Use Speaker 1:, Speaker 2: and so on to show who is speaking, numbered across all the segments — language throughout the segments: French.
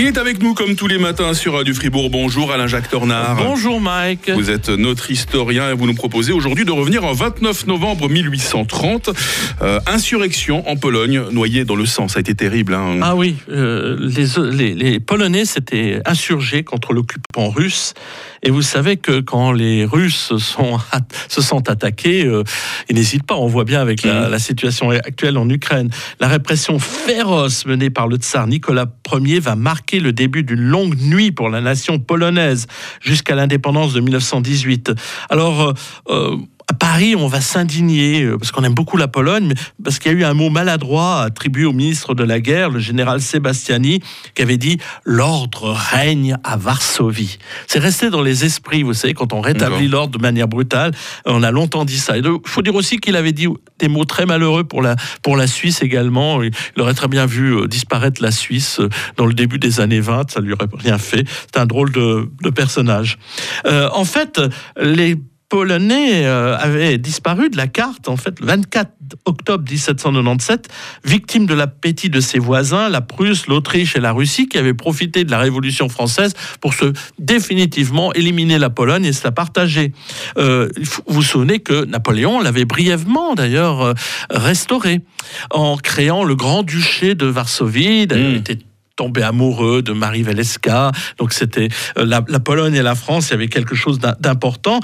Speaker 1: Il est avec nous comme tous les matins sur Radio Fribourg. Bonjour Alain-Jacques Tornard.
Speaker 2: Bonjour Mike.
Speaker 1: Vous êtes notre historien et vous nous proposez aujourd'hui de revenir en 29 novembre 1830. Euh, insurrection en Pologne, noyée dans le sang. Ça a été terrible. Hein.
Speaker 2: Ah oui, euh, les, les, Polonais s'étaient insurgés contre l'occupant russe. Et vous savez que quand les Russes sont, se sont attaqués, euh, ils n'hésitent pas. On voit bien avec la, mm. la, situation actuelle en Ukraine. La répression féroce menée par le tsar Nicolas Ier va marquer le début d'une longue nuit pour la nation polonaise jusqu'à l'indépendance de 1918. Alors, euh, euh, Paris, on va s'indigner, euh, parce qu'on aime beaucoup la Pologne, parce qu'il y a eu un mot maladroit attribué au ministre de la Guerre, le général Sebastiani, qui avait dit L'ordre règne à Varsovie. C'est resté dans les esprits, vous savez, quand on rétablit l'ordre de manière brutale, on a longtemps dit ça. Il faut dire aussi qu'il avait dit des mots très malheureux pour la, pour la Suisse également. Il aurait très bien vu euh, disparaître la Suisse euh, dans le début des années 20, ça lui aurait rien fait. C'est un drôle de, de personnage. en fait, les polonais euh, avait disparu de la carte, en fait, le 24 octobre 1797, victime de l'appétit de ses voisins, la Prusse, l'Autriche et la Russie, qui avaient profité de la Révolution française pour se définitivement éliminer la Pologne et se la partager. Euh, vous vous souvenez que Napoléon l'avait brièvement, d'ailleurs, euh, restauré en créant le Grand-Duché de Varsovie. Il mmh. était tombé amoureux de Marie Veleska. Donc c'était euh, la, Pologne et la France, il y avait quelque chose d'important.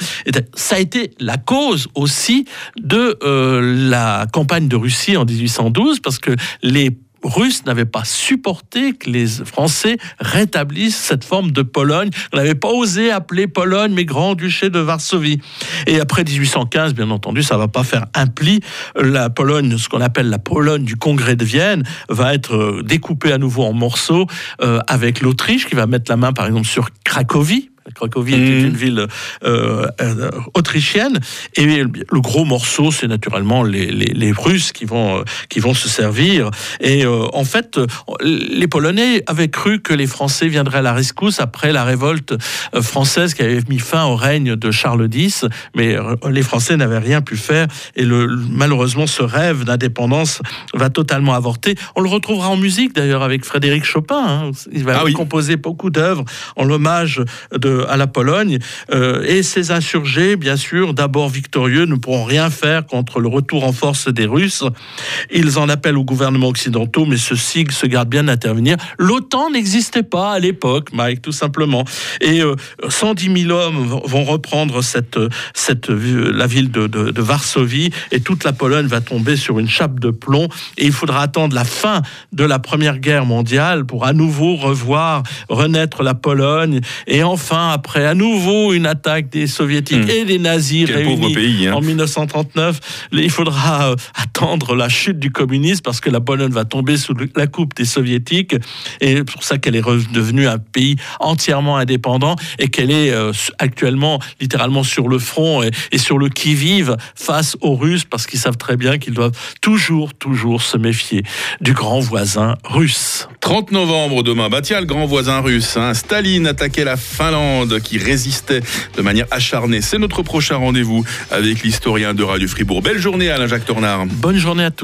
Speaker 2: Ça a été la cause aussi de euh, la campagne de Russie en 1812, parce que les Russes n'avaient pas supporté que les Français rétablissent cette forme de Pologne. On n'avait pas osé appeler Pologne, mais Grand-Duché de Varsovie. Et après 1815, bien entendu, ça va pas faire un pli. La Pologne, ce qu'on appelle la Pologne du Congrès de Vienne, va être euh, découpée à nouveau en morceaux euh, avec l'Autriche qui va mettre la main, par exemple, sur Cracovie Cracovie était mmh. une ville euh, euh, autrichienne. Et le gros morceau, c'est naturellement les, les, Russes qui vont, euh, qui vont se servir. Et en fait, les Polonais avaient cru que les Français viendraient à la rescousse après la révolte française qui avait mis fin au règne de Charles X. Mais les Français n'avaient rien pu faire. Et le, malheureusement, ce rêve d'indépendance va totalement avorter. On le retrouvera en musique d'ailleurs avec Frédéric Chopin. Hein. Il va ah composer beaucoup d'œuvres en l'hommage de à la Pologne. Euh, et ces insurgés, bien sûr, d'abord victorieux, ne pourront rien faire contre le retour en force des Russes. Ils en appellent au gouvernement occidentaux, mais ceux-ci se gardent bien d'intervenir. L'OTAN n'existait pas à l'époque, Mike, tout simplement. Et 110 euh, 000 hommes vont reprendre cette, la ville de, de, Varsovie et toute la Pologne va tomber sur une chape de plomb. Et il faudra attendre la fin de la Première Guerre mondiale pour à nouveau revoir renaître la Pologne et enfin après à nouveau une attaque des soviétiques hmm. et des nazis réunis hein. en 1939. Il faudra euh, attendre la chute du communisme parce que la Pologne va tomber sous la coupe des soviétiques et c'est pour ça qu'elle est redevenue un pays entièrement indépendant et qu'elle est euh, actuellement littéralement sur le front et, sur le qui-vive face aux Russes parce qu'ils savent très bien qu'ils doivent toujours, toujours se méfier du grand voisin russe.
Speaker 1: 30 novembre demain, bah tiens, le grand voisin russe, hein. Staline attaquait la Finlande qui résistait de manière acharnée. C'est notre prochain rendez-vous avec l'historien de Radio Fribourg. Belle journée Alain Jacques Tornard.
Speaker 2: Bonne journée à tous.